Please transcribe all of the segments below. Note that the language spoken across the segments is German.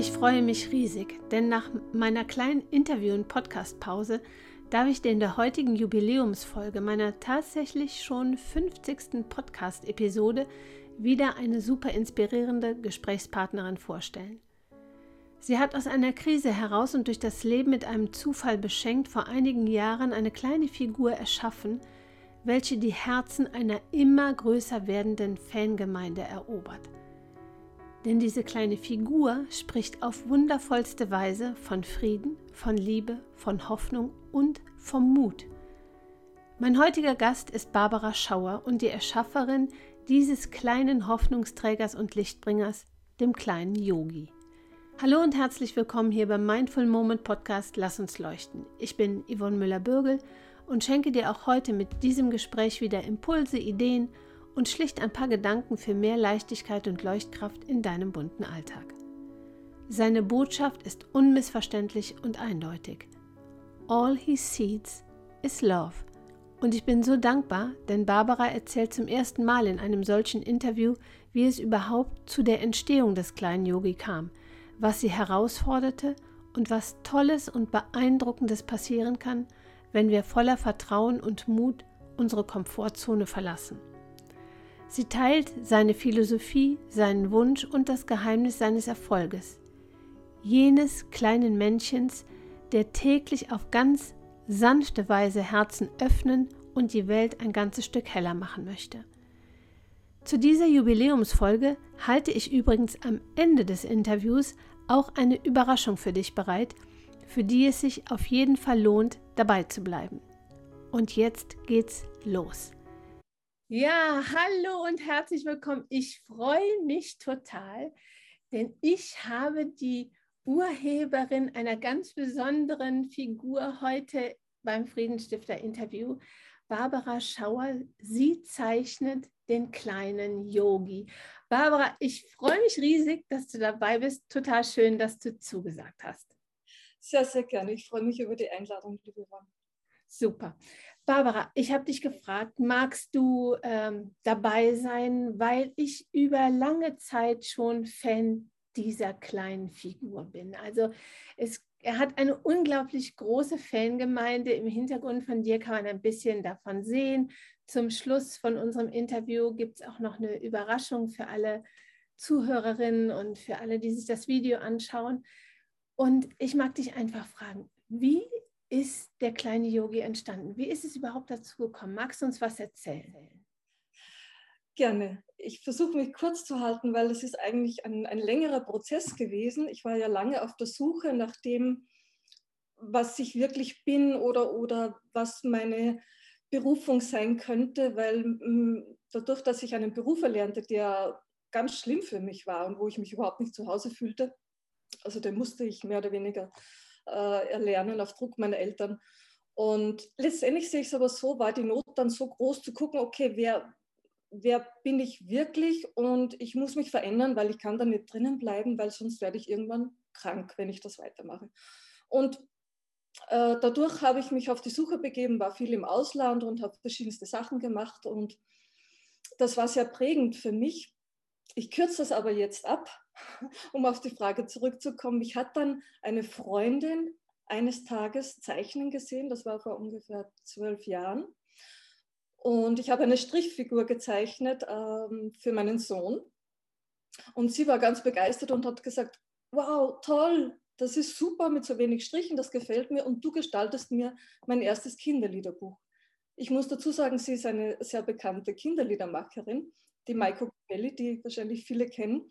Ich freue mich riesig, denn nach meiner kleinen Interview- und Podcast-Pause darf ich dir in der heutigen Jubiläumsfolge meiner tatsächlich schon 50. Podcast-Episode wieder eine super inspirierende Gesprächspartnerin vorstellen. Sie hat aus einer Krise heraus und durch das Leben mit einem Zufall beschenkt vor einigen Jahren eine kleine Figur erschaffen, welche die Herzen einer immer größer werdenden Fangemeinde erobert. Denn diese kleine Figur spricht auf wundervollste Weise von Frieden, von Liebe, von Hoffnung und vom Mut. Mein heutiger Gast ist Barbara Schauer und die Erschafferin dieses kleinen Hoffnungsträgers und Lichtbringers, dem kleinen Yogi. Hallo und herzlich willkommen hier beim Mindful Moment Podcast Lass uns leuchten. Ich bin Yvonne Müller-Bürgel und schenke dir auch heute mit diesem Gespräch wieder Impulse, Ideen und schlicht ein paar Gedanken für mehr Leichtigkeit und Leuchtkraft in deinem bunten Alltag. Seine Botschaft ist unmissverständlich und eindeutig. All he sees is love. Und ich bin so dankbar, denn Barbara erzählt zum ersten Mal in einem solchen Interview, wie es überhaupt zu der Entstehung des kleinen Yogi kam, was sie herausforderte und was Tolles und Beeindruckendes passieren kann, wenn wir voller Vertrauen und Mut unsere Komfortzone verlassen. Sie teilt seine Philosophie, seinen Wunsch und das Geheimnis seines Erfolges. Jenes kleinen Männchens, der täglich auf ganz sanfte Weise Herzen öffnen und die Welt ein ganzes Stück heller machen möchte. Zu dieser Jubiläumsfolge halte ich übrigens am Ende des Interviews auch eine Überraschung für dich bereit, für die es sich auf jeden Fall lohnt, dabei zu bleiben. Und jetzt geht's los. Ja, hallo und herzlich willkommen. Ich freue mich total, denn ich habe die Urheberin einer ganz besonderen Figur heute beim Friedensstifter-Interview, Barbara Schauer. Sie zeichnet den kleinen Yogi. Barbara, ich freue mich riesig, dass du dabei bist. Total schön, dass du zugesagt hast. Sehr, sehr gerne. Ich freue mich über die Einladung, liebe Yvonne. Super. Barbara, ich habe dich gefragt, magst du ähm, dabei sein, weil ich über lange Zeit schon Fan dieser kleinen Figur bin. Also es, er hat eine unglaublich große Fangemeinde. Im Hintergrund von dir kann man ein bisschen davon sehen. Zum Schluss von unserem Interview gibt es auch noch eine Überraschung für alle Zuhörerinnen und für alle, die sich das Video anschauen. Und ich mag dich einfach fragen, wie ist der kleine Yogi entstanden? Wie ist es überhaupt dazu gekommen? Magst du uns was erzählen? Gerne. Ich versuche mich kurz zu halten, weil es ist eigentlich ein, ein längerer Prozess gewesen. Ich war ja lange auf der Suche nach dem, was ich wirklich bin oder, oder was meine Berufung sein könnte, weil mm, dadurch, dass ich einen Beruf erlernte, der ganz schlimm für mich war und wo ich mich überhaupt nicht zu Hause fühlte, also den musste ich mehr oder weniger äh, erlernen auf Druck meiner Eltern. Und letztendlich sehe ich es aber so, war die Not dann so groß zu gucken, okay, wer, wer bin ich wirklich und ich muss mich verändern, weil ich kann da nicht drinnen bleiben, weil sonst werde ich irgendwann krank, wenn ich das weitermache. Und äh, dadurch habe ich mich auf die Suche begeben, war viel im Ausland und habe verschiedenste Sachen gemacht und das war sehr prägend für mich. Ich kürze das aber jetzt ab, um auf die Frage zurückzukommen. Ich hatte dann eine Freundin eines Tages zeichnen gesehen, das war vor ungefähr zwölf Jahren. Und ich habe eine Strichfigur gezeichnet ähm, für meinen Sohn. Und sie war ganz begeistert und hat gesagt, wow, toll, das ist super mit so wenig Strichen, das gefällt mir und du gestaltest mir mein erstes Kinderliederbuch. Ich muss dazu sagen, sie ist eine sehr bekannte Kinderliedermacherin, die Maiko Belli, die wahrscheinlich viele kennen.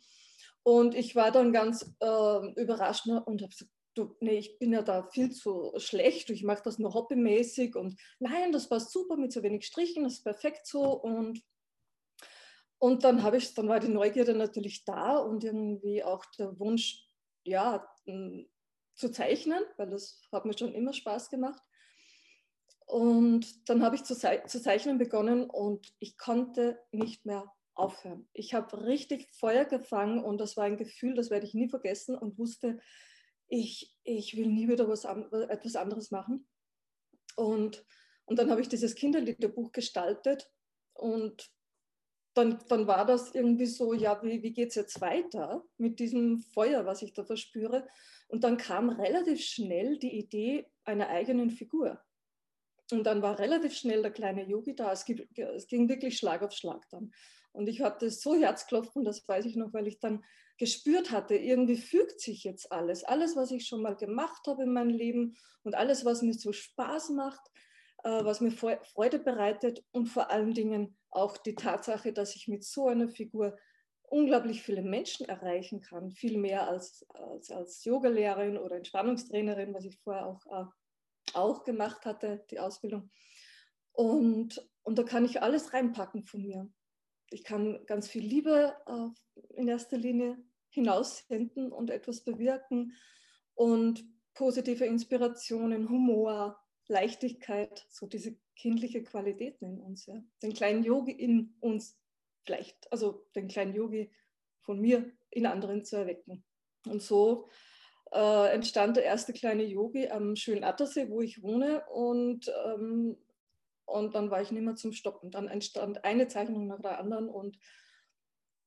Und ich war dann ganz äh, überrascht und habe gesagt, du, nee, ich bin ja da viel zu schlecht, ich mache das nur hobbymäßig und nein, das passt super mit so wenig Strichen, das ist perfekt so und und dann habe ich, dann war die Neugierde natürlich da und irgendwie auch der Wunsch, ja, zu zeichnen, weil das hat mir schon immer Spaß gemacht. Und dann habe ich zu, zu zeichnen begonnen und ich konnte nicht mehr aufhören. Ich habe richtig Feuer gefangen und das war ein Gefühl, das werde ich nie vergessen und wusste, ich, ich will nie wieder was, etwas anderes machen. Und, und dann habe ich dieses Kinderliederbuch gestaltet und dann, dann war das irgendwie so, ja, wie, wie geht es jetzt weiter mit diesem Feuer, was ich da verspüre? Und dann kam relativ schnell die Idee einer eigenen Figur. Und dann war relativ schnell der kleine Yogi da. Es, ging wirklich Schlag auf Schlag dann. Und ich hatte so Herzklopfen, das weiß ich noch, weil ich dann gespürt hatte, irgendwie fügt sich jetzt alles. Alles, was ich schon mal gemacht habe in meinem Leben und alles, was mir so Spaß macht, äh, was mir Freude bereitet und vor allen Dingen auch die Tatsache, dass ich mit so einer Figur unglaublich viele Menschen erreichen kann, viel mehr als, als, als Yogalehrerin oder Entspannungstrainerin, was ich vorher auch, äh, auch gemacht hatte, die Ausbildung. Und, und da kann ich alles reinpacken von mir. Ich kann ganz viel Liebe äh, in erster Linie hinaussenden und etwas bewirken und positive Inspirationen, Humor, Leichtigkeit, so diese kindliche Qualitäten in uns, ja. den kleinen Yogi in uns vielleicht, also den kleinen Yogi von mir in anderen zu erwecken. Und so äh, entstand der erste kleine Yogi am schönen Attersee, wo ich wohne. Und, ähm, und dann war ich nicht mehr zum Stoppen. Dann entstand eine Zeichnung nach der anderen und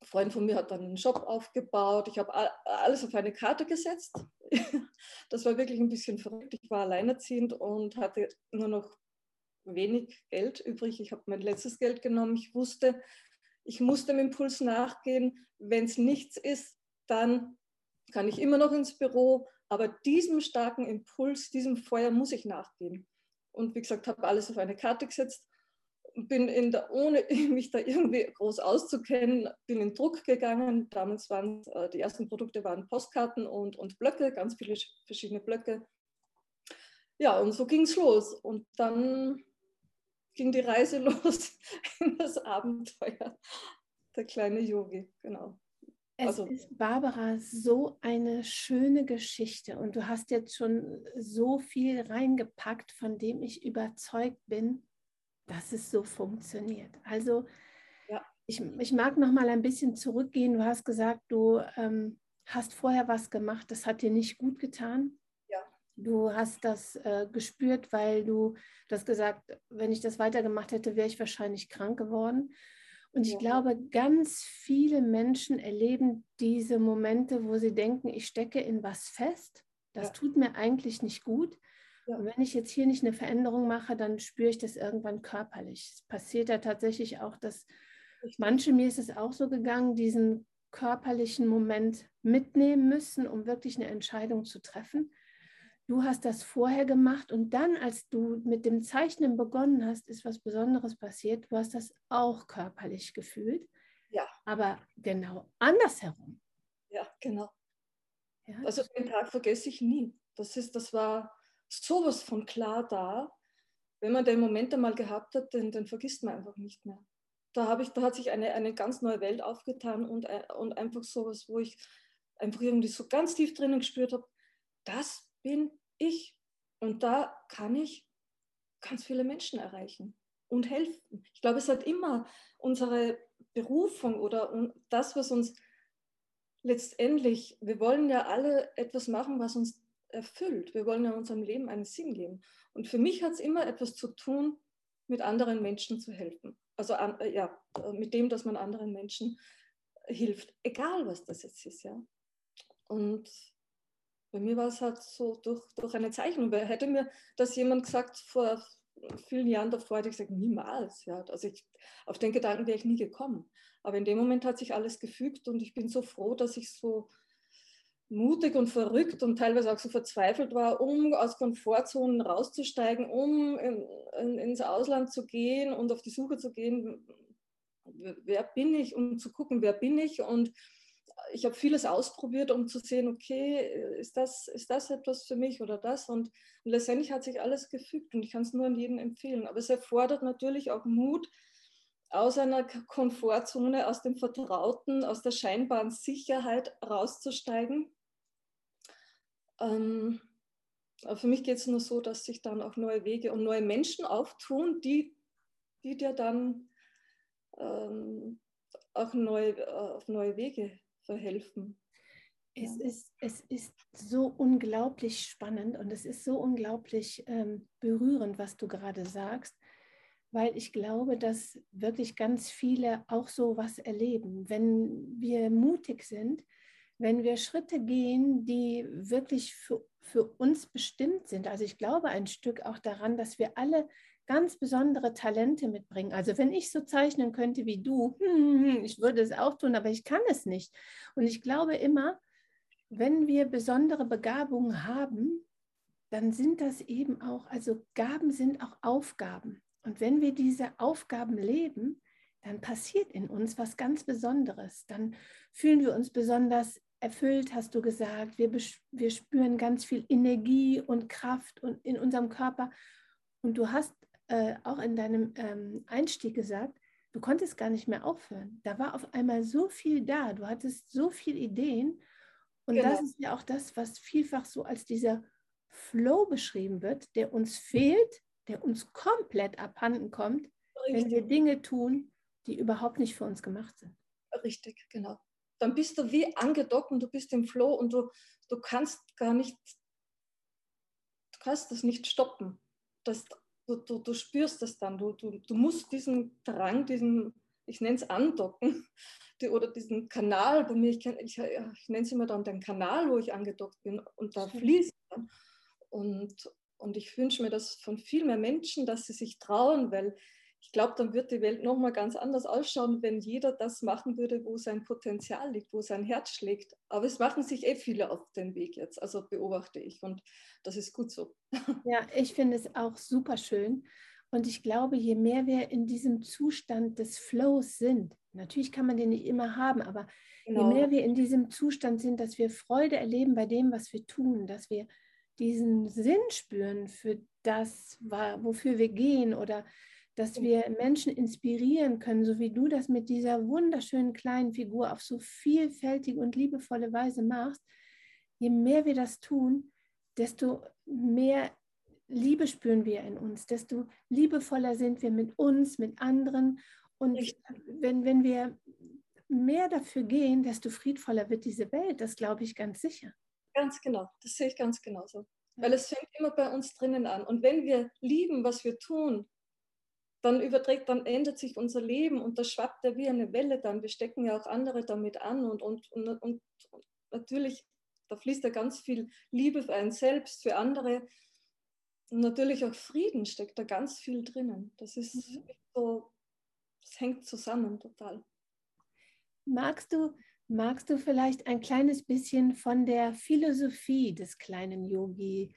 ein Freund von mir hat dann einen Shop aufgebaut. Ich habe alles auf eine Karte gesetzt. Das war wirklich ein bisschen verrückt. Ich war alleinerziehend und hatte nur noch wenig Geld übrig. Ich habe mein letztes Geld genommen. Ich wusste, ich muss dem Impuls nachgehen. Wenn es nichts ist, dann kann ich immer noch ins Büro. Aber diesem starken Impuls, diesem Feuer muss ich nachgehen. Und wie gesagt, habe alles auf eine Karte gesetzt bin in der, ohne mich da irgendwie groß auszukennen, bin in Druck gegangen. Damals waren äh, die ersten Produkte waren Postkarten und, und Blöcke, ganz viele verschiedene Blöcke. Ja, und so ging es los. Und dann ging die Reise los in das Abenteuer. Der kleine Yogi, genau. Es also, ist, Barbara, so eine schöne Geschichte und du hast jetzt schon so viel reingepackt, von dem ich überzeugt bin, dass es so funktioniert. Also ja. ich, ich mag noch mal ein bisschen zurückgehen. Du hast gesagt, du ähm, hast vorher was gemacht, das hat dir nicht gut getan. Ja. Du hast das äh, gespürt, weil du das gesagt, wenn ich das weitergemacht hätte, wäre ich wahrscheinlich krank geworden. Und ich ja. glaube, ganz viele Menschen erleben diese Momente, wo sie denken, ich stecke in was fest. Das ja. tut mir eigentlich nicht gut. Ja. Und wenn ich jetzt hier nicht eine Veränderung mache, dann spüre ich das irgendwann körperlich. Es passiert ja tatsächlich auch, dass manche, mir ist es auch so gegangen, diesen körperlichen Moment mitnehmen müssen, um wirklich eine Entscheidung zu treffen. Du hast das vorher gemacht und dann, als du mit dem Zeichnen begonnen hast, ist was Besonderes passiert. Du hast das auch körperlich gefühlt. Ja. Aber genau andersherum. Ja, genau. Ja. Also den Tag vergesse ich nie. Das ist, das war, sowas von klar da. Wenn man den Moment einmal gehabt hat, den, den vergisst man einfach nicht mehr. Da, habe ich, da hat sich eine, eine ganz neue Welt aufgetan und, und einfach sowas, wo ich einfach irgendwie so ganz tief drinnen gespürt habe, das bin ich. Und da kann ich ganz viele Menschen erreichen und helfen. Ich glaube, es hat immer unsere Berufung oder das, was uns letztendlich, wir wollen ja alle etwas machen, was uns erfüllt. Wir wollen ja unserem Leben einen Sinn geben. Und für mich hat es immer etwas zu tun, mit anderen Menschen zu helfen. Also äh, ja, mit dem, dass man anderen Menschen hilft, egal was das jetzt ist, ja. Und bei mir war es halt so durch, durch eine Zeichnung. Weil hätte mir das jemand gesagt vor vielen Jahren davor, hätte ich gesagt, niemals. Ja. Also ich, auf den Gedanken wäre ich nie gekommen. Aber in dem Moment hat sich alles gefügt und ich bin so froh, dass ich so mutig und verrückt und teilweise auch so verzweifelt war, um aus Komfortzonen rauszusteigen, um in, in, ins Ausland zu gehen und auf die Suche zu gehen, wer bin ich, um zu gucken, wer bin ich. Und ich habe vieles ausprobiert, um zu sehen, okay, ist das, ist das etwas für mich oder das? Und, und letztendlich hat sich alles gefügt und ich kann es nur an jeden empfehlen. Aber es erfordert natürlich auch Mut, aus einer Komfortzone, aus dem Vertrauten, aus der scheinbaren Sicherheit rauszusteigen ähm, für mich geht es nur so, dass sich dann auch neue Wege und neue Menschen auftun, die, die dir dann ähm, auch neu, äh, auf neue Wege verhelfen. Es, ja. ist, es ist so unglaublich spannend und es ist so unglaublich ähm, berührend, was du gerade sagst, weil ich glaube, dass wirklich ganz viele auch so was erleben. Wenn wir mutig sind, wenn wir Schritte gehen, die wirklich für, für uns bestimmt sind. Also ich glaube ein Stück auch daran, dass wir alle ganz besondere Talente mitbringen. Also wenn ich so zeichnen könnte wie du, ich würde es auch tun, aber ich kann es nicht. Und ich glaube immer, wenn wir besondere Begabungen haben, dann sind das eben auch, also Gaben sind auch Aufgaben. Und wenn wir diese Aufgaben leben, dann passiert in uns was ganz Besonderes. Dann fühlen wir uns besonders erfüllt, hast du gesagt. Wir, wir spüren ganz viel Energie und Kraft und in unserem Körper. Und du hast äh, auch in deinem ähm, Einstieg gesagt, du konntest gar nicht mehr aufhören. Da war auf einmal so viel da. Du hattest so viele Ideen. Und genau. das ist ja auch das, was vielfach so als dieser Flow beschrieben wird, der uns fehlt, der uns komplett abhanden kommt, Richtig. wenn wir Dinge tun, die überhaupt nicht für uns gemacht sind. Richtig, genau. Dann bist du wie angedockt und du bist im Flow und du, du kannst gar nicht, du kannst das nicht stoppen. Das, du, du, du spürst das dann. Du, du, du musst diesen Drang, diesen, ich nenne es Andocken, die, oder diesen Kanal bei mir, ich, ich, ich nenne es immer dann den Kanal, wo ich angedockt bin und da fließt dann. Und, und ich wünsche mir das von viel mehr Menschen, dass sie sich trauen, weil ich glaube, dann wird die Welt nochmal ganz anders ausschauen, wenn jeder das machen würde, wo sein Potenzial liegt, wo sein Herz schlägt. Aber es machen sich eh viele auf den Weg jetzt, also beobachte ich und das ist gut so. Ja, ich finde es auch super schön. Und ich glaube, je mehr wir in diesem Zustand des Flows sind, natürlich kann man den nicht immer haben, aber genau. je mehr wir in diesem Zustand sind, dass wir Freude erleben bei dem, was wir tun, dass wir diesen Sinn spüren für das, wofür wir gehen oder dass wir Menschen inspirieren können, so wie du das mit dieser wunderschönen kleinen Figur auf so vielfältige und liebevolle Weise machst, je mehr wir das tun, desto mehr Liebe spüren wir in uns, desto liebevoller sind wir mit uns, mit anderen. Und wenn, wenn wir mehr dafür gehen, desto friedvoller wird diese Welt, das glaube ich ganz sicher. Ganz genau, das sehe ich ganz genauso. Weil es fängt immer bei uns drinnen an. Und wenn wir lieben, was wir tun, dann überträgt, dann ändert sich unser Leben und das schwappt ja wie eine Welle dann. Wir stecken ja auch andere damit an und, und, und, und natürlich, da fließt ja ganz viel Liebe für einen selbst, für andere. Und natürlich auch Frieden steckt da ganz viel drinnen. Das ist mhm. so, das hängt zusammen total. Magst du Magst du vielleicht ein kleines bisschen von der Philosophie des kleinen Yogi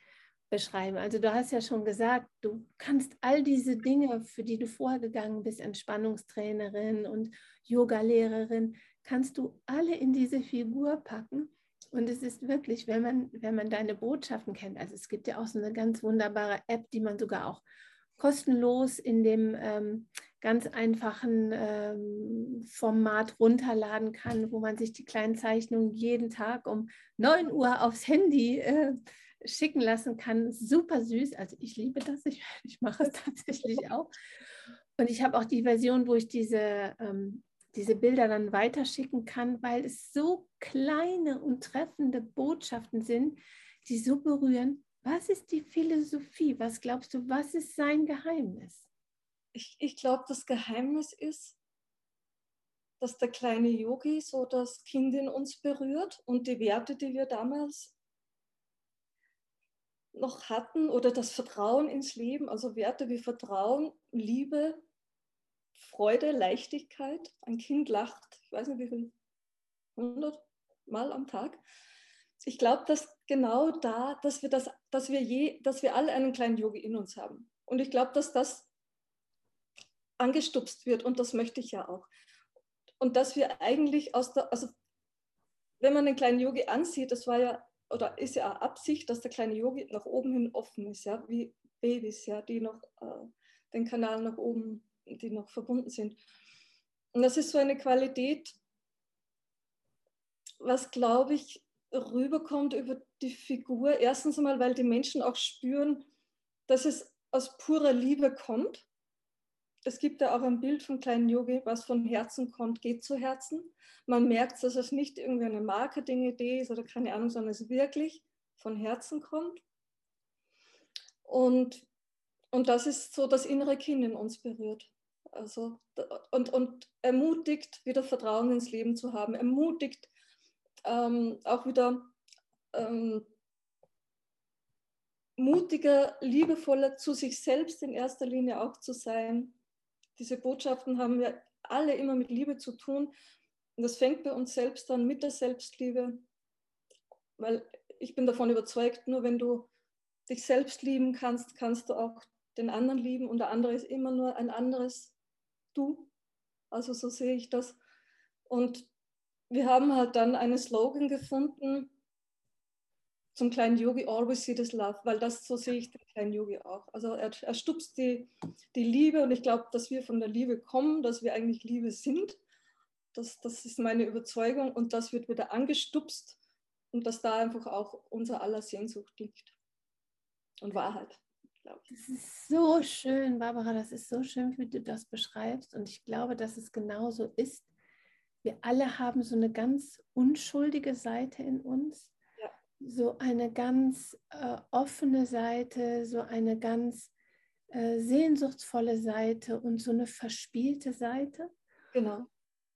beschreiben? Also du hast ja schon gesagt, du kannst all diese Dinge, für die du vorgegangen bist, Entspannungstrainerin und Yogalehrerin, kannst du alle in diese Figur packen. Und es ist wirklich, wenn man, wenn man deine Botschaften kennt, also es gibt ja auch so eine ganz wunderbare App, die man sogar auch kostenlos in dem ähm, ganz einfachen ähm, Format runterladen kann, wo man sich die kleinen Zeichnungen jeden Tag um 9 Uhr aufs Handy äh, schicken lassen kann. Super süß. Also ich liebe das. Ich, ich mache es tatsächlich auch. Und ich habe auch die Version, wo ich diese, ähm, diese Bilder dann weiterschicken kann, weil es so kleine und treffende Botschaften sind, die so berühren, was ist die Philosophie? Was glaubst du, was ist sein Geheimnis? Ich, ich glaube, das Geheimnis ist, dass der kleine Yogi so das Kind in uns berührt und die Werte, die wir damals noch hatten oder das Vertrauen ins Leben, also Werte wie Vertrauen, Liebe, Freude, Leichtigkeit. Ein Kind lacht, ich weiß nicht wie viel, 100 Mal am Tag ich glaube, dass genau da, dass wir das, dass wir je, dass wir alle einen kleinen Yogi in uns haben. Und ich glaube, dass das angestupst wird und das möchte ich ja auch. Und dass wir eigentlich aus der, also wenn man den kleinen Yogi ansieht, das war ja oder ist ja Absicht, dass der kleine Yogi nach oben hin offen ist, ja, wie Babys, ja, die noch äh, den Kanal nach oben, die noch verbunden sind. Und das ist so eine Qualität, was glaube ich rüberkommt über die Figur. Erstens einmal, weil die Menschen auch spüren, dass es aus purer Liebe kommt. Es gibt ja auch ein Bild vom kleinen Yogi, was von Herzen kommt, geht zu Herzen. Man merkt, dass es nicht irgendwie eine Marketing-Idee ist oder keine Ahnung, sondern es wirklich von Herzen kommt. Und, und das ist so das innere Kind in uns berührt. Also, und, und ermutigt, wieder Vertrauen ins Leben zu haben, ermutigt, ähm, auch wieder ähm, mutiger, liebevoller zu sich selbst in erster Linie auch zu sein. Diese Botschaften haben wir alle immer mit Liebe zu tun. Und das fängt bei uns selbst an mit der Selbstliebe, weil ich bin davon überzeugt, nur wenn du dich selbst lieben kannst, kannst du auch den anderen lieben und der andere ist immer nur ein anderes Du. Also so sehe ich das. Und wir haben halt dann einen Slogan gefunden zum kleinen Yogi, always see this love, weil das so sehe ich den kleinen Yogi auch. Also er, er stupst die, die Liebe und ich glaube, dass wir von der Liebe kommen, dass wir eigentlich Liebe sind. Das, das ist meine Überzeugung und das wird wieder angestupst und dass da einfach auch unser aller Sehnsucht liegt und Wahrheit. Das ist so schön, Barbara, das ist so schön, wie du das beschreibst. Und ich glaube, dass es genauso ist. Wir alle haben so eine ganz unschuldige Seite in uns. So eine ganz äh, offene Seite, so eine ganz äh, sehnsuchtsvolle Seite und so eine verspielte Seite. Genau.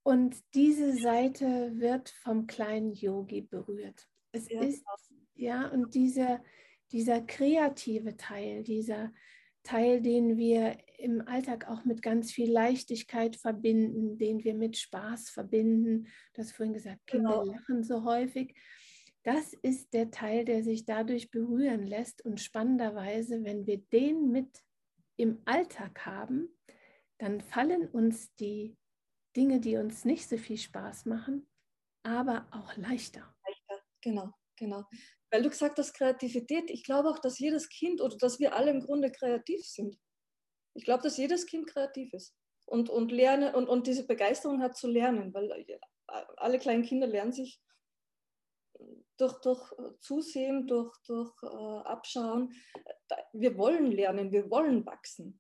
Und diese Seite wird vom kleinen Yogi berührt. Es ja, ist, ja, und diese, dieser kreative Teil, dieser Teil, den wir im Alltag auch mit ganz viel Leichtigkeit verbinden, den wir mit Spaß verbinden. Du hast vorhin gesagt, Kinder genau. lachen so häufig. Das ist der Teil, der sich dadurch berühren lässt. Und spannenderweise, wenn wir den mit im Alltag haben, dann fallen uns die Dinge, die uns nicht so viel Spaß machen, aber auch leichter. Leichter, genau, genau. Weil du gesagt hast, Kreativität, ich glaube auch, dass jedes Kind oder dass wir alle im Grunde kreativ sind. Ich glaube, dass jedes Kind kreativ ist und, und, lernen, und, und diese Begeisterung hat zu lernen, weil äh, alle kleinen Kinder lernen sich durch, durch Zusehen, durch, durch äh, Abschauen. Wir wollen lernen, wir wollen wachsen.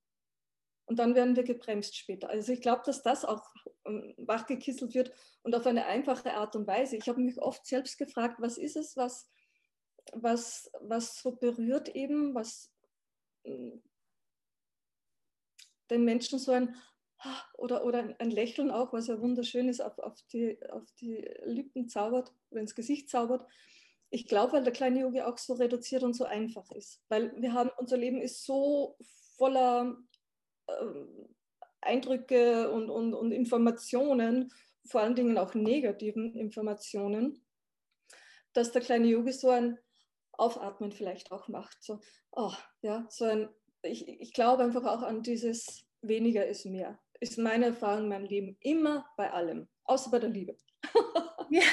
Und dann werden wir gebremst später. Also ich glaube, dass das auch ähm, wachgekisselt wird und auf eine einfache Art und Weise. Ich habe mich oft selbst gefragt, was ist es, was, was, was so berührt eben, was hm, den Menschen so ein oder, oder ein Lächeln auch, was ja wunderschön ist, auf, auf, die, auf die Lippen zaubert oder ins Gesicht zaubert. Ich glaube, weil der kleine Yogi auch so reduziert und so einfach ist. Weil wir haben, unser Leben ist so voller ähm, Eindrücke und, und, und Informationen, vor allen Dingen auch negativen Informationen, dass der kleine Yogi so ein Aufatmen vielleicht auch macht. So, oh, ja, so ein, ich, ich glaube einfach auch an dieses weniger ist mehr. Ist meine Erfahrung in meinem Leben immer bei allem, außer bei der Liebe. ja,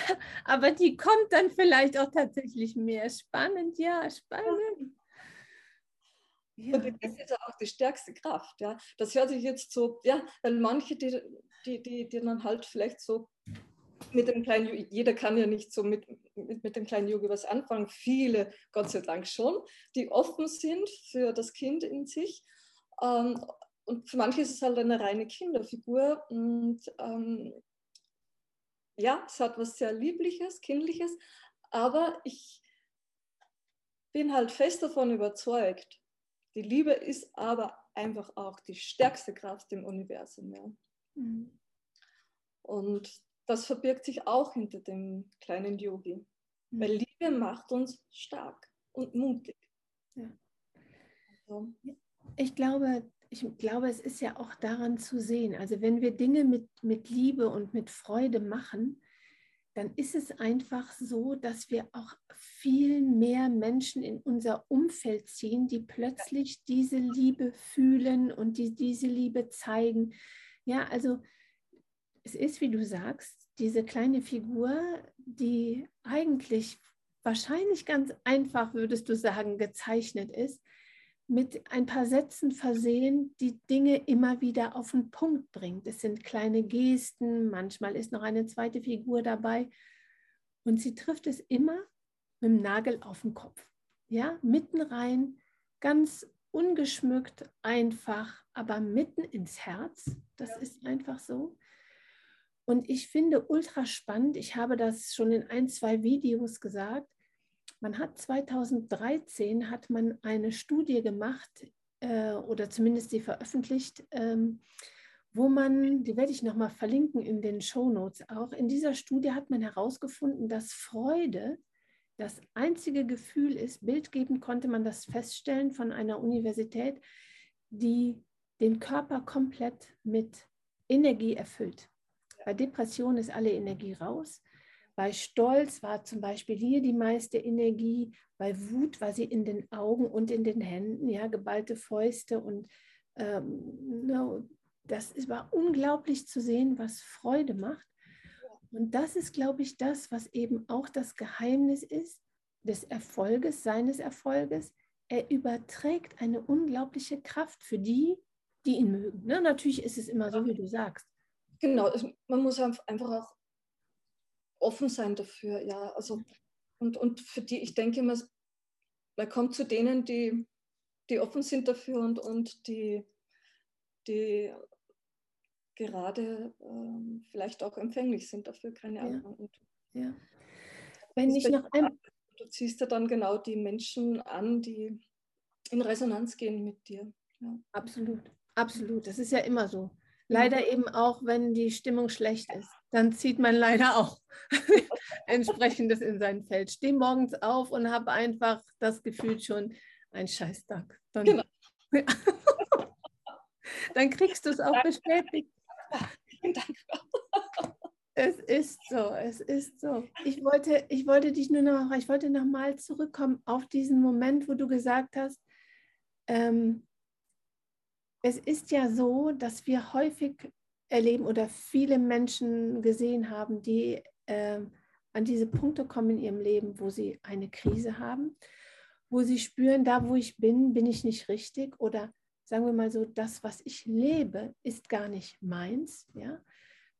aber die kommt dann vielleicht auch tatsächlich mehr. Spannend, ja, spannend. Ja. Und das ist ja auch die stärkste Kraft. Ja. Das hört sich jetzt so, ja, weil manche, die, die, die, die dann halt vielleicht so mit dem kleinen jeder kann ja nicht so mit, mit, mit dem kleinen Yogi was anfangen. Viele, Gott sei Dank schon, die offen sind für das Kind in sich. Ähm, und für manche ist es halt eine reine Kinderfigur. Und ähm, ja, es hat was sehr Liebliches, Kindliches. Aber ich bin halt fest davon überzeugt, die Liebe ist aber einfach auch die stärkste Kraft im Universum. Ja. Mhm. Und das verbirgt sich auch hinter dem kleinen Yogi. Mhm. Weil Liebe macht uns stark und mutig. Ja. Also. Ich glaube, ich glaube, es ist ja auch daran zu sehen. Also wenn wir Dinge mit, mit Liebe und mit Freude machen, dann ist es einfach so, dass wir auch viel mehr Menschen in unser Umfeld ziehen, die plötzlich diese Liebe fühlen und die diese Liebe zeigen. Ja, also es ist, wie du sagst, diese kleine Figur, die eigentlich wahrscheinlich ganz einfach, würdest du sagen, gezeichnet ist, mit ein paar Sätzen versehen, die Dinge immer wieder auf den Punkt bringt. Es sind kleine Gesten, manchmal ist noch eine zweite Figur dabei und sie trifft es immer mit dem Nagel auf den Kopf. Ja, mitten rein, ganz ungeschmückt, einfach, aber mitten ins Herz. Das ja. ist einfach so. Und ich finde ultra spannend, ich habe das schon in ein, zwei Videos gesagt, man hat 2013 hat man eine Studie gemacht äh, oder zumindest sie veröffentlicht, ähm, wo man, die werde ich nochmal verlinken in den Show Notes auch. In dieser Studie hat man herausgefunden, dass Freude das einzige Gefühl ist, bildgebend konnte man das feststellen von einer Universität, die den Körper komplett mit Energie erfüllt. Bei Depression ist alle Energie raus. Bei Stolz war zum Beispiel hier die meiste Energie. Bei Wut war sie in den Augen und in den Händen, ja, geballte Fäuste. Und ähm, no, das war unglaublich zu sehen, was Freude macht. Und das ist, glaube ich, das, was eben auch das Geheimnis ist des Erfolges, seines Erfolges. Er überträgt eine unglaubliche Kraft für die, die ihn mögen. Ne? Natürlich ist es immer so, wie du sagst. Genau, man muss einfach auch offen sein dafür, ja. Also, und, und für die, ich denke immer, man kommt zu denen, die, die offen sind dafür und, und die, die gerade ähm, vielleicht auch empfänglich sind dafür, keine Ahnung. Ja. ja. Wenn ich noch ein... Du ziehst ja dann genau die Menschen an, die in Resonanz gehen mit dir. Ja. Absolut, absolut. Das ist ja immer so. Leider ja. eben auch, wenn die Stimmung schlecht ist. Dann zieht man leider auch entsprechendes in sein Feld. Steh morgens auf und habe einfach das Gefühl schon, ein Scheißtag. Dann, genau. dann kriegst du es auch bestätigt. Es ist so, es ist so. Ich wollte, ich wollte dich nur noch, ich wollte noch mal zurückkommen auf diesen Moment, wo du gesagt hast, ähm, es ist ja so, dass wir häufig erleben oder viele Menschen gesehen haben, die ähm, an diese Punkte kommen in ihrem Leben, wo sie eine Krise haben, wo sie spüren, da wo ich bin, bin ich nicht richtig oder sagen wir mal so, das, was ich lebe, ist gar nicht meins. Ja?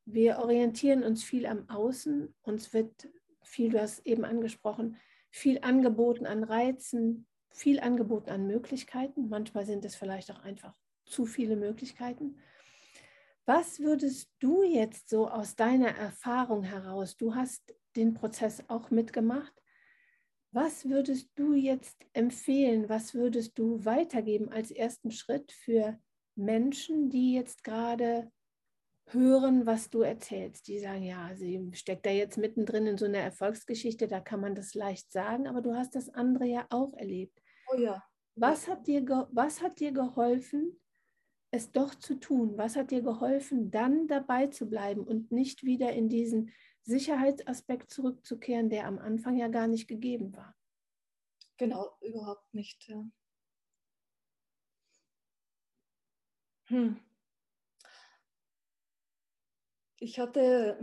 Wir orientieren uns viel am Außen, uns wird viel, du hast eben angesprochen, viel angeboten an Reizen, viel angeboten an Möglichkeiten. Manchmal sind es vielleicht auch einfach zu viele Möglichkeiten. Was würdest du jetzt so aus deiner Erfahrung heraus, du hast den Prozess auch mitgemacht, was würdest du jetzt empfehlen? Was würdest du weitergeben als ersten Schritt für Menschen, die jetzt gerade hören, was du erzählst? Die sagen, ja, sie steckt da jetzt mittendrin in so einer Erfolgsgeschichte, da kann man das leicht sagen, aber du hast das andere ja auch erlebt. Oh ja. Was hat dir, was hat dir geholfen, es doch zu tun? Was hat dir geholfen, dann dabei zu bleiben und nicht wieder in diesen Sicherheitsaspekt zurückzukehren, der am Anfang ja gar nicht gegeben war. Genau, überhaupt nicht. Ja. Hm. Ich hatte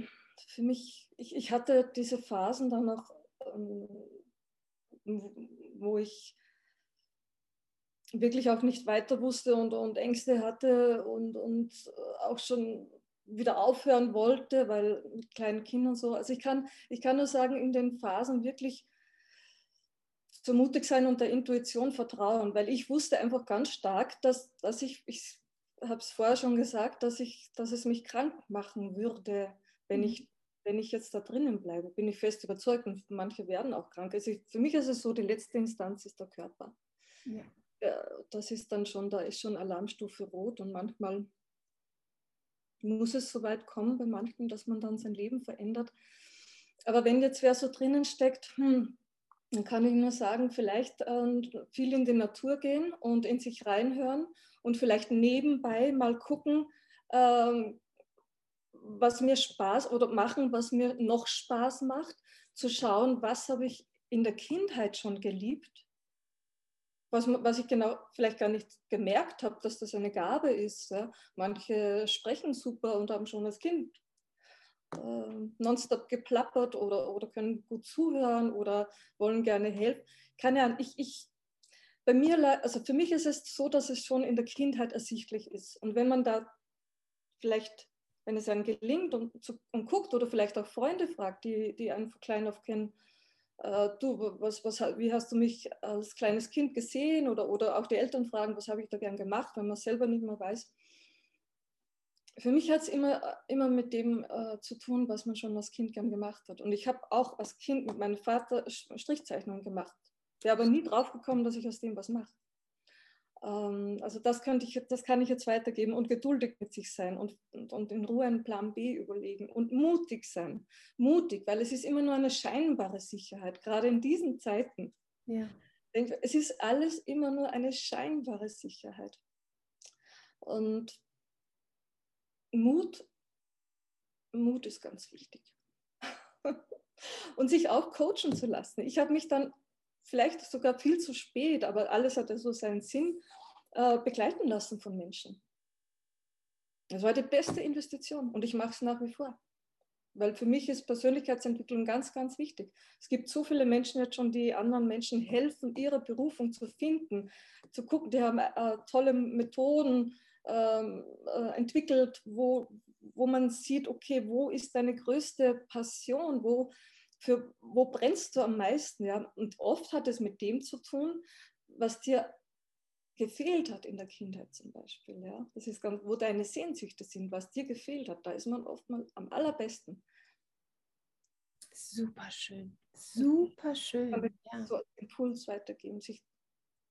für mich, ich, ich hatte diese Phasen dann auch, ähm, wo ich wirklich auch nicht weiter wusste und, und Ängste hatte und, und auch schon wieder aufhören wollte, weil mit kleinen Kindern so. Also ich kann, ich kann nur sagen, in den Phasen wirklich so mutig sein und der Intuition vertrauen, weil ich wusste einfach ganz stark, dass, dass ich, ich habe es vorher schon gesagt, dass, ich, dass es mich krank machen würde, wenn mhm. ich, wenn ich jetzt da drinnen bleibe. Bin ich fest überzeugt und manche werden auch krank. Also ich, für mich ist es so, die letzte Instanz ist der Körper. Ja. Ja, das ist dann schon, da ist schon Alarmstufe rot und manchmal muss es so weit kommen bei manchen, dass man dann sein Leben verändert. Aber wenn jetzt wer so drinnen steckt, hm, dann kann ich nur sagen, vielleicht äh, viel in die Natur gehen und in sich reinhören und vielleicht nebenbei mal gucken, äh, was mir Spaß oder machen, was mir noch Spaß macht, zu schauen, was habe ich in der Kindheit schon geliebt was, was ich genau vielleicht gar nicht gemerkt habe, dass das eine Gabe ist. Ja. Manche sprechen super und haben schon als Kind äh, nonstop geplappert oder, oder können gut zuhören oder wollen gerne helfen. Keine Ahnung, ich, ich, bei mir, also für mich ist es so, dass es schon in der Kindheit ersichtlich ist. Und wenn man da vielleicht, wenn es einem gelingt und, und guckt oder vielleicht auch Freunde fragt, die, die einen von klein auf kennen, äh, du, was, was, wie hast du mich als kleines Kind gesehen? Oder, oder auch die Eltern fragen, was habe ich da gern gemacht, wenn man selber nicht mehr weiß. Für mich hat es immer, immer mit dem äh, zu tun, was man schon als Kind gern gemacht hat. Und ich habe auch als Kind mit meinem Vater Strichzeichnungen gemacht. Wäre aber nie drauf gekommen, dass ich aus dem was mache. Ähm, also das, könnte ich, das kann ich jetzt weitergeben und geduldig mit sich sein und, und, und, in Ruhe einen Plan B überlegen und mutig sein. Mutig, weil es ist immer nur eine scheinbare Sicherheit, gerade in diesen Zeiten. Ja. Es ist alles immer nur eine scheinbare Sicherheit. Und Mut, Mut ist ganz wichtig. und sich auch coachen zu lassen. Ich habe mich dann vielleicht sogar viel zu spät, aber alles hat ja so seinen Sinn, äh, begleiten lassen von Menschen. Das war die beste Investition und ich mache es nach wie vor. Weil für mich ist Persönlichkeitsentwicklung ganz, ganz wichtig. Es gibt so viele Menschen jetzt schon, die anderen Menschen helfen, ihre Berufung zu finden, zu gucken. Die haben äh, tolle Methoden ähm, äh, entwickelt, wo, wo man sieht, okay, wo ist deine größte Passion? Wo, für, wo brennst du am meisten? Ja? Und oft hat es mit dem zu tun, was dir gefehlt hat in der Kindheit zum Beispiel. Ja? Das ist ganz, wo deine Sehnsüchte sind, was dir gefehlt hat. Da ist man oft mal am allerbesten. Super schön, super schön. Ja. So einen Impuls weitergeben, sich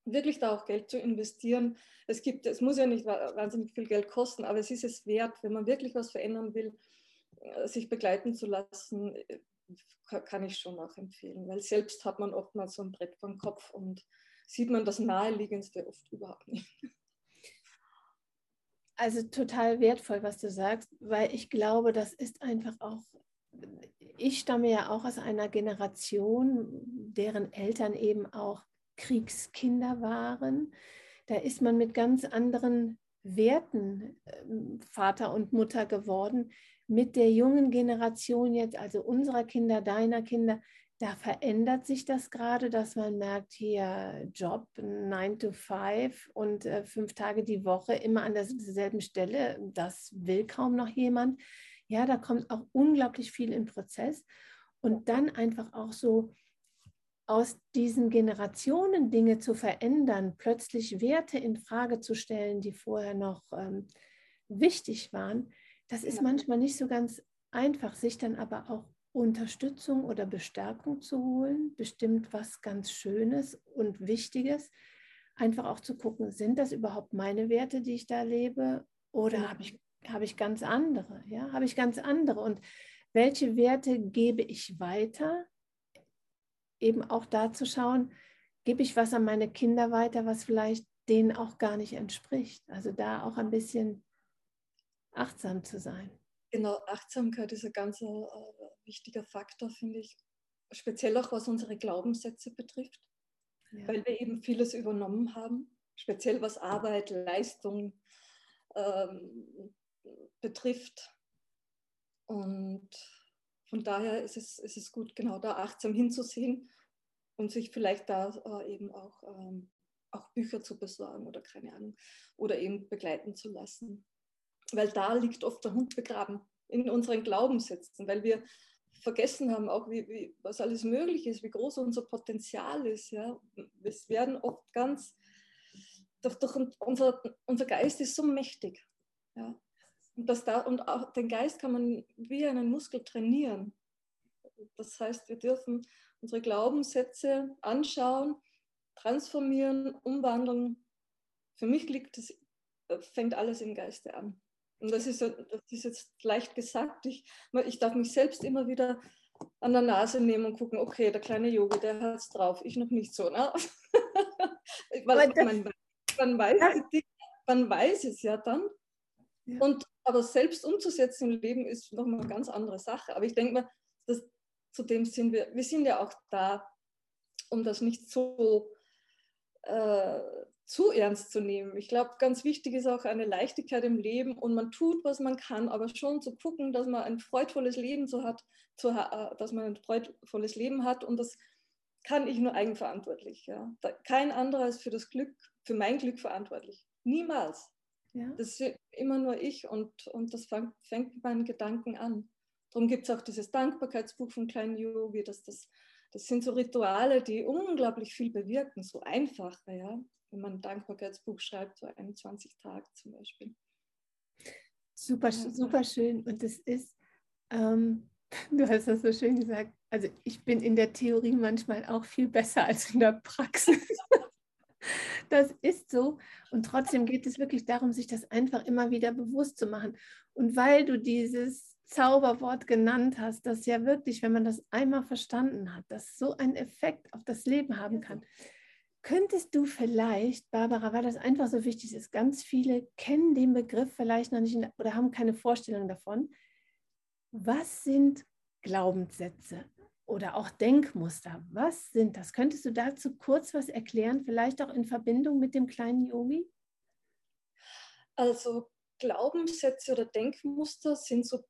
wirklich da auch Geld zu investieren. Es gibt, es muss ja nicht wahnsinnig viel Geld kosten, aber es ist es wert, wenn man wirklich was verändern will, äh, sich begleiten zu lassen, äh, kann ich schon auch empfehlen, weil selbst hat man oftmals so ein Brett vom Kopf und sieht man das Naheliegendste oft überhaupt nicht. Also total wertvoll, was du sagst, weil ich glaube, das ist einfach auch, ich stamme ja auch aus einer Generation, deren Eltern eben auch Kriegskinder waren. Da ist man mit ganz anderen Werten ähm, Vater und Mutter geworden. Mit der jungen Generation jetzt, also unserer Kinder, deiner Kinder, da verändert sich das gerade, dass man merkt, hier Job 9 to 5 und äh, fünf Tage die Woche immer an derselben Stelle. Das will kaum noch jemand. Ja, da kommt auch unglaublich viel in Prozess. Und dann einfach auch so aus diesen Generationen Dinge zu verändern, plötzlich Werte in Frage zu stellen, die vorher noch ähm, wichtig waren, das ist manchmal nicht so ganz einfach, sich dann aber auch Unterstützung oder Bestärkung zu holen, bestimmt was ganz Schönes und Wichtiges. Einfach auch zu gucken, sind das überhaupt meine Werte, die ich da lebe, oder ja. habe ich, hab ich ganz andere? Ja, habe ich ganz andere? Und welche Werte gebe ich weiter? eben auch da zu schauen, gebe ich was an meine Kinder weiter, was vielleicht denen auch gar nicht entspricht. Also da auch ein bisschen achtsam zu sein. Genau, Achtsamkeit ist ein ganz äh, wichtiger Faktor, finde ich. Speziell auch was unsere Glaubenssätze betrifft, ja. weil wir eben vieles übernommen haben, speziell was Arbeit, Leistung ähm, betrifft. Und von daher ist es, ist es gut, genau da achtsam hinzusehen und sich vielleicht da äh, eben auch, ähm, auch Bücher zu besorgen oder keine Ahnung, oder eben begleiten zu lassen. Weil da liegt oft der Hund begraben in unseren Glaubenssätzen, weil wir vergessen haben, auch wie, wie, was alles möglich ist, wie groß unser Potenzial ist. Ja? Es werden oft ganz, doch, doch unser, unser Geist ist so mächtig. Ja? Und, das da, und auch den Geist kann man wie einen Muskel trainieren. Das heißt, wir dürfen unsere Glaubenssätze anschauen, transformieren, umwandeln. Für mich liegt äh, fängt alles im Geiste an. Und das ist, das ist jetzt leicht gesagt. Ich, ich darf mich selbst immer wieder an der Nase nehmen und gucken, okay, der kleine Yogi, der hat es drauf, ich noch nicht so. Ne? Weil man, man, weiß, man weiß es ja dann. Ja. Und aber selbst umzusetzen im Leben ist nochmal eine ganz andere Sache. Aber ich denke mal, dass, zu dem sind wir, wir sind ja auch da, um das nicht so äh, zu ernst zu nehmen. Ich glaube, ganz wichtig ist auch eine Leichtigkeit im Leben und man tut, was man kann, aber schon zu gucken, dass man ein freudvolles Leben so hat, zu, äh, dass man ein freudvolles Leben hat und das kann ich nur eigenverantwortlich. Ja. Kein anderer ist für das Glück, für mein Glück verantwortlich. Niemals. Ja. Das ist immer nur ich und, und das fängt, fängt meinen Gedanken an. Darum gibt es auch dieses Dankbarkeitsbuch von Kleinen Yogi. Das, das, das sind so Rituale, die unglaublich viel bewirken, so einfach, ja, wenn man ein Dankbarkeitsbuch schreibt, so 21 Tage zum Beispiel. Super, ja. super schön. Und es ist, ähm, du hast das so schön gesagt, also ich bin in der Theorie manchmal auch viel besser als in der Praxis. das ist so. Und trotzdem geht es wirklich darum, sich das einfach immer wieder bewusst zu machen. Und weil du dieses Zauberwort genannt hast, das ja wirklich, wenn man das einmal verstanden hat, das so einen Effekt auf das Leben haben kann. Könntest du vielleicht, Barbara, weil das einfach so wichtig ist, ganz viele kennen den Begriff vielleicht noch nicht oder haben keine Vorstellung davon. Was sind Glaubenssätze oder auch Denkmuster? Was sind das? Könntest du dazu kurz was erklären, vielleicht auch in Verbindung mit dem kleinen Yogi? Also Glaubenssätze oder Denkmuster sind so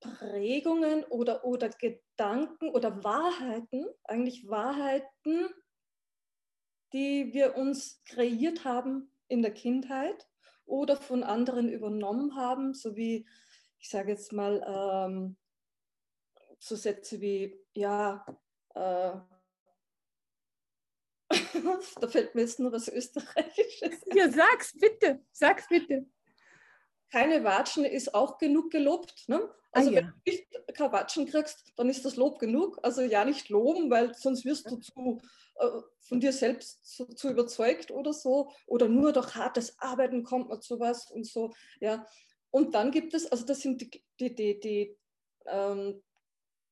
Prägungen oder, oder Gedanken oder Wahrheiten, eigentlich Wahrheiten, die wir uns kreiert haben in der Kindheit oder von anderen übernommen haben, so wie, ich sage jetzt mal, ähm, so Sätze wie, ja, äh, da fällt mir jetzt nur was Österreichisches. Ja, sag's bitte, sag's bitte. Keine Watschen ist auch genug gelobt. Ne? Ah, also ah, ja. wenn du nicht keine Watschen kriegst, dann ist das Lob genug. Also ja nicht loben, weil sonst wirst du zu von dir selbst zu, zu, überzeugt oder so. Oder nur durch hartes Arbeiten kommt man zu was und so. Ja. Und dann gibt es, also das sind die, die, die, die ähm,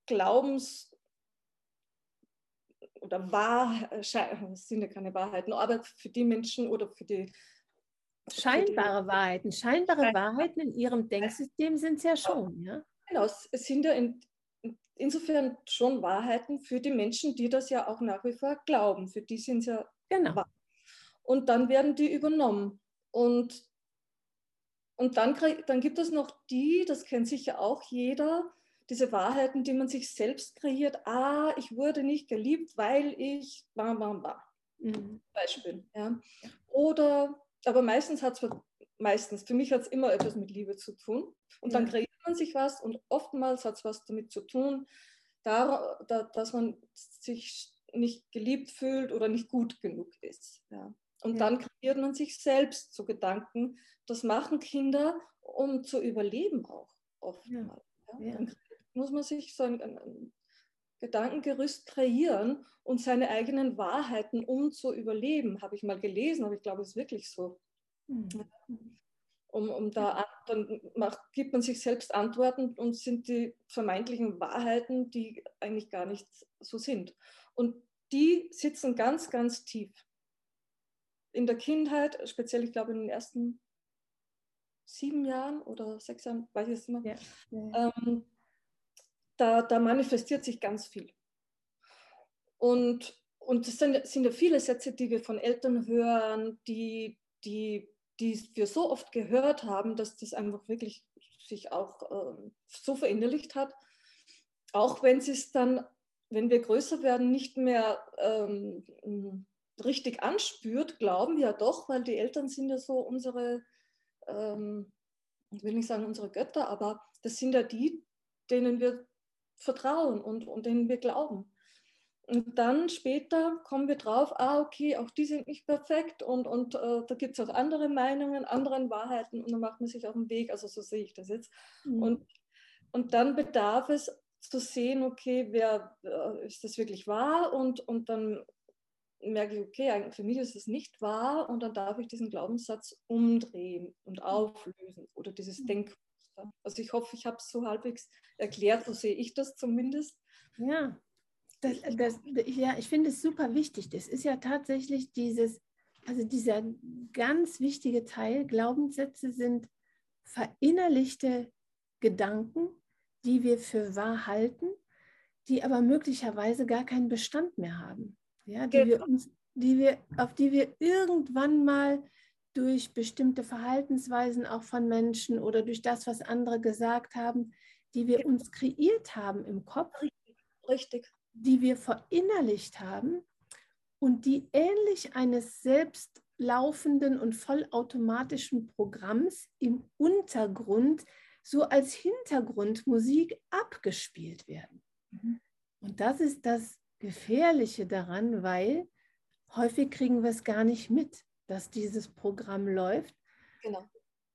Glaubens- oder Wahr, das sind ja keine Wahrheiten, aber für die Menschen oder für die Scheinbare Wahrheiten. Scheinbare Wahrheiten in Ihrem Denksystem sind es ja schon, ja? Genau, es sind ja in, insofern schon Wahrheiten für die Menschen, die das ja auch nach wie vor glauben. Für die sind es ja genau. wahr. Und dann werden die übernommen. Und, und dann, dann gibt es noch die, das kennt sicher auch jeder, diese Wahrheiten, die man sich selbst kreiert. Ah, ich wurde nicht geliebt, weil ich bam, bam, bam. Mhm. Beispiel. Ja. Oder, aber meistens hat es meistens, für mich hat es immer etwas mit Liebe zu tun. Und dann kreiert man sich was und oftmals hat es was damit zu tun, da, da, dass man sich nicht geliebt fühlt oder nicht gut genug ist. Ja. Und ja. dann kreiert man sich selbst so Gedanken. Das machen Kinder, um zu überleben auch oftmals. Ja. Dann muss man sich so ein, ein Gedankengerüst kreieren und seine eigenen Wahrheiten, um zu überleben, habe ich mal gelesen, aber ich glaube, es ist wirklich so. Mhm um, um da dann macht, gibt man sich selbst Antworten und sind die vermeintlichen Wahrheiten, die eigentlich gar nicht so sind. Und die sitzen ganz, ganz tief. In der Kindheit, speziell, ich glaube, in den ersten sieben Jahren oder sechs Jahren, weiß ich es nicht mehr, ja. ähm, da, da manifestiert sich ganz viel. Und, und das sind, sind ja viele Sätze, die wir von Eltern hören, die, die die wir so oft gehört haben, dass das einfach wirklich sich auch äh, so verinnerlicht hat. Auch wenn es dann, wenn wir größer werden, nicht mehr ähm, richtig anspürt, glauben wir ja doch, weil die Eltern sind ja so unsere, ähm, ich will nicht sagen unsere Götter, aber das sind ja die, denen wir vertrauen und, und denen wir glauben. Und dann später kommen wir drauf, ah, okay, auch die sind nicht perfekt und, und äh, da gibt es auch andere Meinungen, andere Wahrheiten und dann macht man sich auf den Weg, also so sehe ich das jetzt. Mhm. Und, und dann bedarf es zu sehen, okay, wer äh, ist das wirklich wahr und, und dann merke ich, okay, für mich ist es nicht wahr und dann darf ich diesen Glaubenssatz umdrehen und auflösen oder dieses mhm. Denkmuster. Also ich hoffe, ich habe es so halbwegs erklärt, so sehe ich das zumindest. Ja, das, das, ja, ich finde es super wichtig. Das ist ja tatsächlich dieses, also dieser ganz wichtige Teil. Glaubenssätze sind verinnerlichte Gedanken, die wir für wahr halten, die aber möglicherweise gar keinen Bestand mehr haben. Ja, die wir uns, die wir, auf die wir irgendwann mal durch bestimmte Verhaltensweisen auch von Menschen oder durch das, was andere gesagt haben, die wir uns kreiert haben im Kopf. Richtig die wir verinnerlicht haben und die ähnlich eines selbstlaufenden und vollautomatischen Programms im Untergrund so als Hintergrundmusik abgespielt werden. Mhm. Und das ist das Gefährliche daran, weil häufig kriegen wir es gar nicht mit, dass dieses Programm läuft. Genau.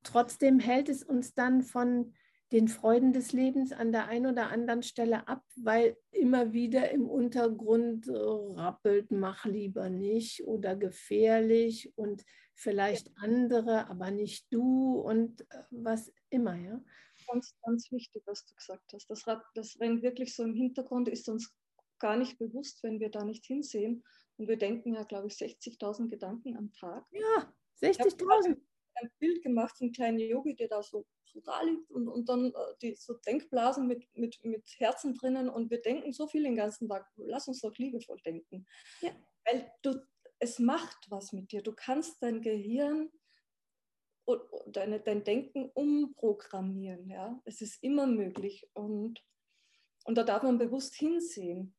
Trotzdem hält es uns dann von den Freuden des Lebens an der einen oder anderen Stelle ab, weil immer wieder im Untergrund äh, rappelt, mach lieber nicht oder gefährlich und vielleicht andere, aber nicht du und äh, was immer, ja. Ganz, ganz wichtig, was du gesagt hast. Das, das rennt wirklich so im Hintergrund, ist uns gar nicht bewusst, wenn wir da nicht hinsehen. Und wir denken ja, glaube ich, 60.000 Gedanken am Tag. Ja, 60.000 ein Bild gemacht von kleinen Yogi, der da so, so da liegt und, und dann äh, die so Denkblasen mit, mit, mit Herzen drinnen und wir denken so viel den ganzen Tag. Lass uns doch liebevoll denken. Ja. Weil du, es macht was mit dir. Du kannst dein Gehirn und deine, dein Denken umprogrammieren. Ja? Es ist immer möglich und, und da darf man bewusst hinsehen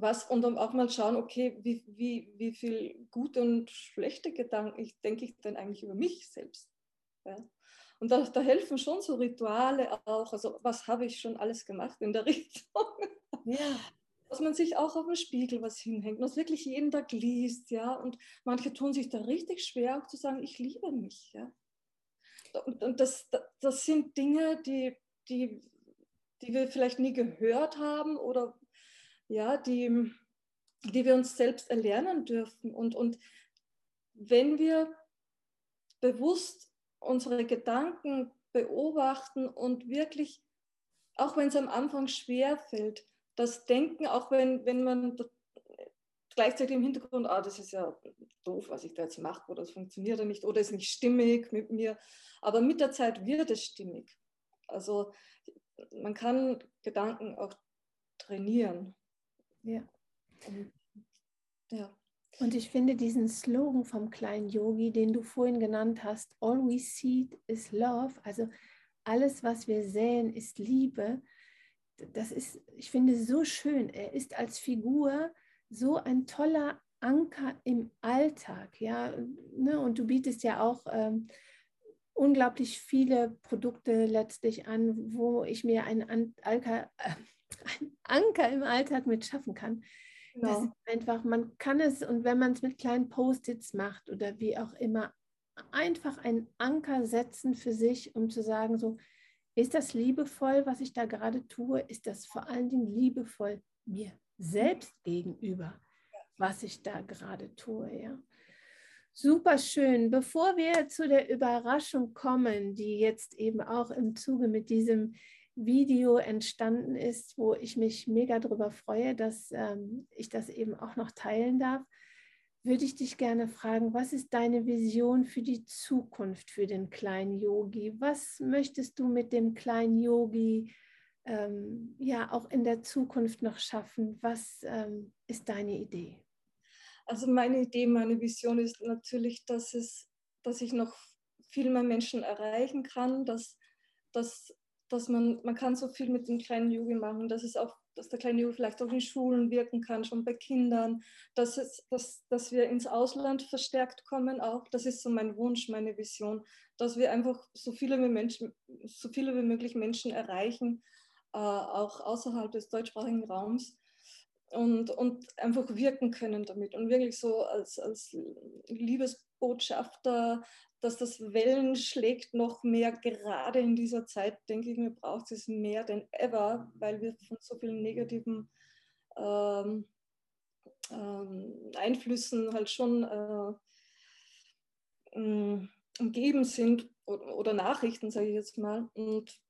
was und dann auch mal schauen, okay, wie, wie, wie viel gute und schlechte Gedanken ich, denke ich denn eigentlich über mich selbst. Ja? Und da, da, helfen schon so Rituale auch. Also was habe ich schon alles gemacht in der Richtung? Ja. Dass man sich auch auf dem Spiegel was hinhängt, was wirklich jeden Tag liest, ja. Und manche tun sich da richtig schwer, auch zu sagen, ich liebe mich, ja. Und, und das, das sind Dinge, die, die, die wir vielleicht nie gehört haben oder ja, die, die wir uns selbst erlernen dürfen. Und, und wenn wir bewusst unsere Gedanken beobachten und wirklich, auch wenn es am Anfang schwer fällt, das Denken, auch wenn, wenn man gleichzeitig im Hintergrund, ah, das ist ja doof, was ich da jetzt mache, oder es funktioniert ja nicht, oder ist nicht stimmig mit mir. Aber mit der Zeit wird es stimmig. Also man kann Gedanken auch trainieren. Ja. Und, ja. Und ich finde diesen Slogan vom kleinen Yogi, den du vorhin genannt hast, All we see is love, also alles, was wir sehen, ist Liebe. Das ist, ich finde, so schön. Er ist als Figur so ein toller Anker im Alltag, ja. Ne? Und du bietest ja auch ähm, unglaublich viele Produkte letztlich an, wo ich mir einen Anker, ein Anker im Alltag mit schaffen kann. Genau. Das ist einfach, man kann es und wenn man es mit kleinen Post-its macht oder wie auch immer, einfach einen Anker setzen für sich, um zu sagen, so, ist das liebevoll, was ich da gerade tue? Ist das vor allen Dingen liebevoll mir selbst gegenüber, was ich da gerade tue? Ja. Super schön. Bevor wir zu der Überraschung kommen, die jetzt eben auch im Zuge mit diesem Video entstanden ist, wo ich mich mega darüber freue, dass ähm, ich das eben auch noch teilen darf, würde ich dich gerne fragen, was ist deine Vision für die Zukunft für den kleinen Yogi? Was möchtest du mit dem kleinen Yogi ähm, ja auch in der Zukunft noch schaffen? Was ähm, ist deine Idee? Also meine Idee, meine Vision ist natürlich, dass es, dass ich noch viel mehr Menschen erreichen kann, dass, dass dass man, man kann so viel mit dem kleinen Yogi machen, dass es auch, dass der kleine Yogi vielleicht auch in Schulen wirken kann, schon bei Kindern, dass, es, dass, dass wir ins Ausland verstärkt kommen auch. Das ist so mein Wunsch, meine Vision, dass wir einfach so viele wie, Menschen, so viele wie möglich Menschen erreichen, äh, auch außerhalb des deutschsprachigen Raums. Und, und einfach wirken können damit und wirklich so als, als Liebesbotschafter dass das Wellen schlägt noch mehr gerade in dieser Zeit, denke ich mir, braucht es mehr denn ever, weil wir von so vielen negativen ähm, ähm, Einflüssen halt schon äh, ähm, umgeben sind oder, oder Nachrichten, sage ich jetzt mal. Und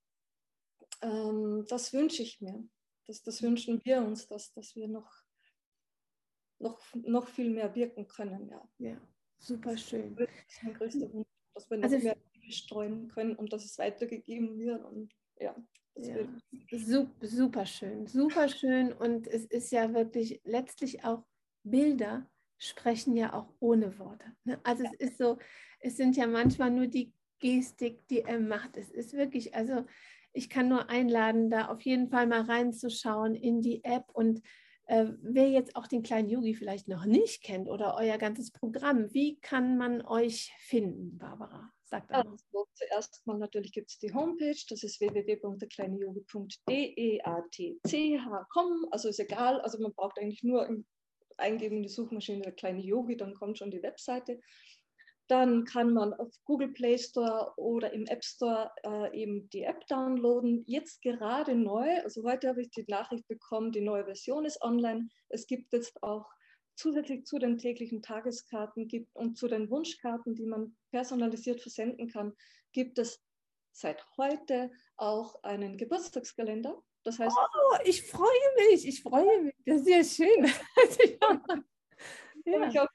ähm, das wünsche ich mir. Das, das wünschen wir uns, dass, dass wir noch, noch, noch viel mehr wirken können. Ja. ja. Super schön. Das ist mein größter Wunsch, dass wir noch also, mehr streuen können und dass es weitergegeben wird. Und ja, ja super, super schön, super schön. Und es ist ja wirklich letztlich auch Bilder sprechen ja auch ohne Worte. Ne? Also ja. es ist so, es sind ja manchmal nur die Gestik, die er macht. Es ist wirklich, also ich kann nur einladen, da auf jeden Fall mal reinzuschauen in die App und äh, wer jetzt auch den kleinen Yogi vielleicht noch nicht kennt oder euer ganzes Programm, wie kann man euch finden, Barbara? Sagt also, zuerst mal natürlich gibt es die Homepage, das ist www.derkleineyogi.com. Also ist egal, also man braucht eigentlich nur eingeben in die Suchmaschine der kleine Yogi, dann kommt schon die Webseite. Dann kann man auf Google Play Store oder im App Store äh, eben die App downloaden. Jetzt gerade neu, also heute habe ich die Nachricht bekommen, die neue Version ist online. Es gibt jetzt auch zusätzlich zu den täglichen Tageskarten gibt und zu den Wunschkarten, die man personalisiert versenden kann, gibt es seit heute auch einen Geburtstagskalender. Das heißt, oh, ich freue mich, ich freue mich. Das ist ja schön. ja.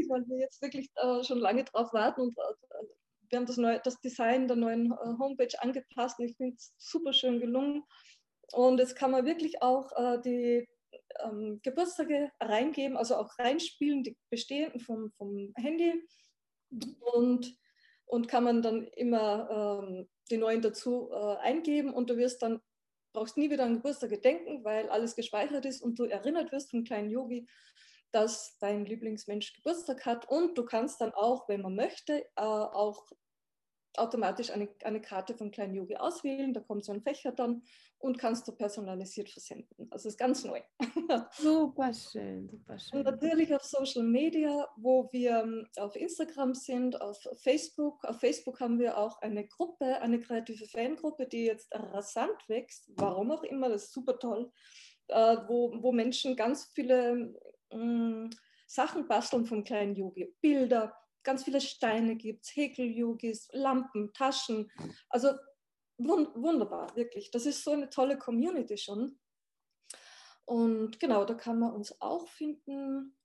Ich weil wir jetzt wirklich äh, schon lange drauf warten und äh, wir haben das, neue, das Design der neuen äh, Homepage angepasst und ich finde es super schön gelungen. Und jetzt kann man wirklich auch äh, die ähm, Geburtstage reingeben, also auch reinspielen, die bestehenden vom, vom Handy und, und kann man dann immer ähm, die neuen dazu äh, eingeben und du wirst dann, brauchst nie wieder an Geburtstag denken, weil alles gespeichert ist und du erinnert wirst vom kleinen Yogi, dass dein Lieblingsmensch Geburtstag hat und du kannst dann auch, wenn man möchte, äh, auch automatisch eine, eine Karte von Klein Yogi auswählen. Da kommt so ein Fächer dann und kannst du personalisiert versenden. Also ist ganz neu. Super schön, super schön. Und natürlich auf Social Media, wo wir ähm, auf Instagram sind, auf Facebook. Auf Facebook haben wir auch eine Gruppe, eine kreative Fangruppe, die jetzt rasant wächst. Warum auch immer, das ist super toll. Äh, wo, wo Menschen ganz viele mm, Sachen basteln vom kleinen Yogi. Bilder, ganz viele Steine gibt es, Häkel-Yogis, Lampen, Taschen. Also wund wunderbar, wirklich. Das ist so eine tolle Community schon. Und genau, da kann man uns auch finden.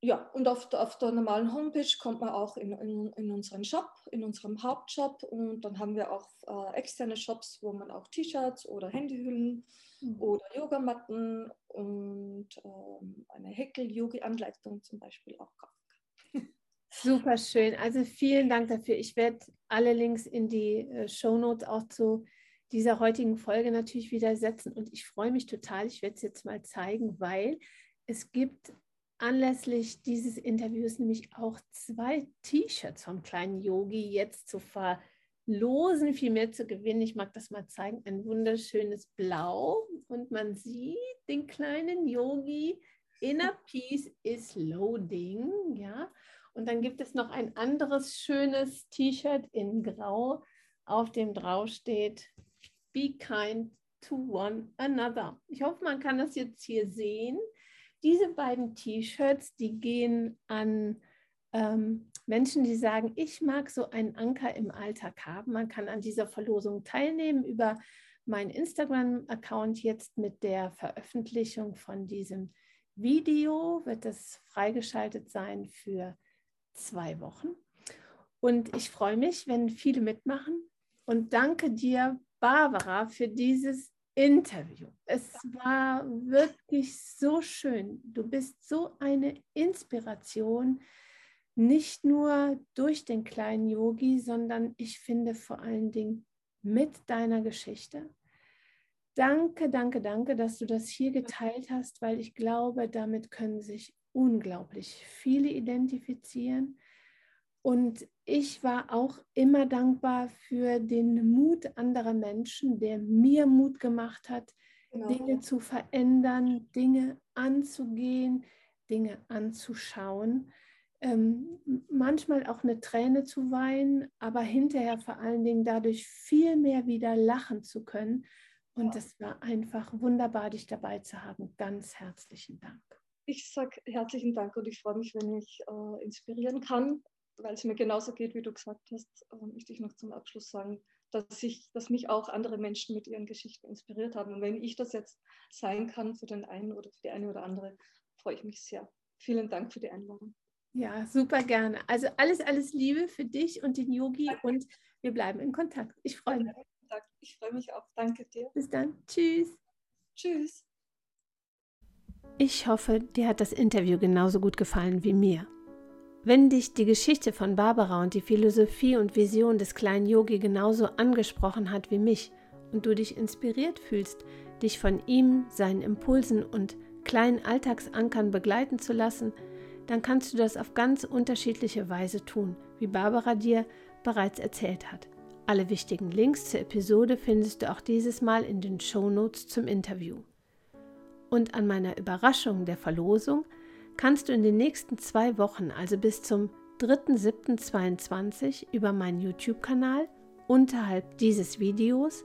Ja, und auf der, auf der normalen Homepage kommt man auch in, in, in unseren Shop, in unserem Hauptshop. Und dann haben wir auch äh, externe Shops, wo man auch T-Shirts oder Handyhüllen mhm. oder Yogamatten und ähm, eine Häkel-Yogi-Anleitung zum Beispiel auch kaufen Super schön. Also vielen Dank dafür. Ich werde alle Links in die äh, Show Notes auch zu dieser heutigen Folge natürlich wieder setzen. Und ich freue mich total. Ich werde es jetzt mal zeigen, weil es gibt anlässlich dieses Interviews nämlich auch zwei T-Shirts vom kleinen Yogi jetzt zu verlosen, viel mehr zu gewinnen. Ich mag das mal zeigen. Ein wunderschönes Blau und man sieht den kleinen Yogi. Inner Peace is loading, ja. Und dann gibt es noch ein anderes schönes T-Shirt in Grau, auf dem drauf steht, Be kind to one another. Ich hoffe, man kann das jetzt hier sehen. Diese beiden T-Shirts, die gehen an ähm, Menschen, die sagen, ich mag so einen Anker im Alltag haben. Man kann an dieser Verlosung teilnehmen über meinen Instagram-Account jetzt mit der Veröffentlichung von diesem Video wird es freigeschaltet sein für zwei Wochen. Und ich freue mich, wenn viele mitmachen. Und danke dir, Barbara, für dieses Interview. Es war wirklich so schön. Du bist so eine Inspiration, nicht nur durch den kleinen Yogi, sondern ich finde vor allen Dingen mit deiner Geschichte. Danke, danke, danke, dass du das hier geteilt hast, weil ich glaube, damit können sich unglaublich viele identifizieren. Und ich war auch immer dankbar für den Mut anderer Menschen, der mir Mut gemacht hat, genau. Dinge zu verändern, Dinge anzugehen, Dinge anzuschauen. Ähm, manchmal auch eine Träne zu weinen, aber hinterher vor allen Dingen dadurch viel mehr wieder lachen zu können. Und es war einfach wunderbar, dich dabei zu haben. Ganz herzlichen Dank. Ich sage herzlichen Dank und ich freue mich, wenn ich äh, inspirieren kann, weil es mir genauso geht, wie du gesagt hast. Äh, möchte ich noch zum Abschluss sagen, dass, ich, dass mich auch andere Menschen mit ihren Geschichten inspiriert haben. Und wenn ich das jetzt sein kann für den einen oder für die eine oder andere, freue ich mich sehr. Vielen Dank für die Einladung. Ja, super gerne. Also alles, alles Liebe für dich und den Yogi Danke. und wir bleiben in Kontakt. Ich freue mich. Ich freue mich auch. Danke dir. Bis dann. Tschüss. Tschüss. Ich hoffe, dir hat das Interview genauso gut gefallen wie mir. Wenn dich die Geschichte von Barbara und die Philosophie und Vision des kleinen Yogi genauso angesprochen hat wie mich und du dich inspiriert fühlst, dich von ihm, seinen Impulsen und kleinen Alltagsankern begleiten zu lassen, dann kannst du das auf ganz unterschiedliche Weise tun, wie Barbara dir bereits erzählt hat. Alle wichtigen Links zur Episode findest du auch dieses Mal in den Show Notes zum Interview. Und an meiner Überraschung der Verlosung kannst du in den nächsten zwei Wochen, also bis zum 3.7.22 über meinen YouTube-Kanal unterhalb dieses Videos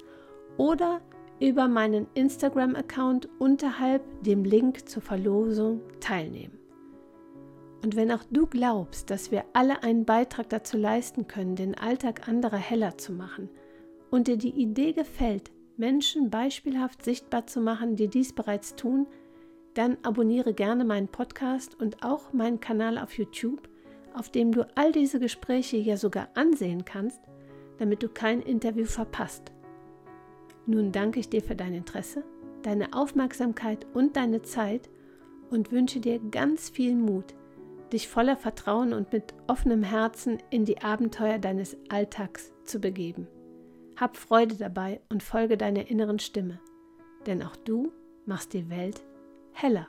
oder über meinen Instagram-Account unterhalb dem Link zur Verlosung teilnehmen. Und wenn auch du glaubst, dass wir alle einen Beitrag dazu leisten können, den Alltag anderer heller zu machen, und dir die Idee gefällt, Menschen beispielhaft sichtbar zu machen, die dies bereits tun, dann abonniere gerne meinen Podcast und auch meinen Kanal auf YouTube, auf dem du all diese Gespräche ja sogar ansehen kannst, damit du kein Interview verpasst. Nun danke ich dir für dein Interesse, deine Aufmerksamkeit und deine Zeit und wünsche dir ganz viel Mut, dich voller Vertrauen und mit offenem Herzen in die Abenteuer deines Alltags zu begeben. Hab Freude dabei und folge deiner inneren Stimme, denn auch du machst die Welt heller.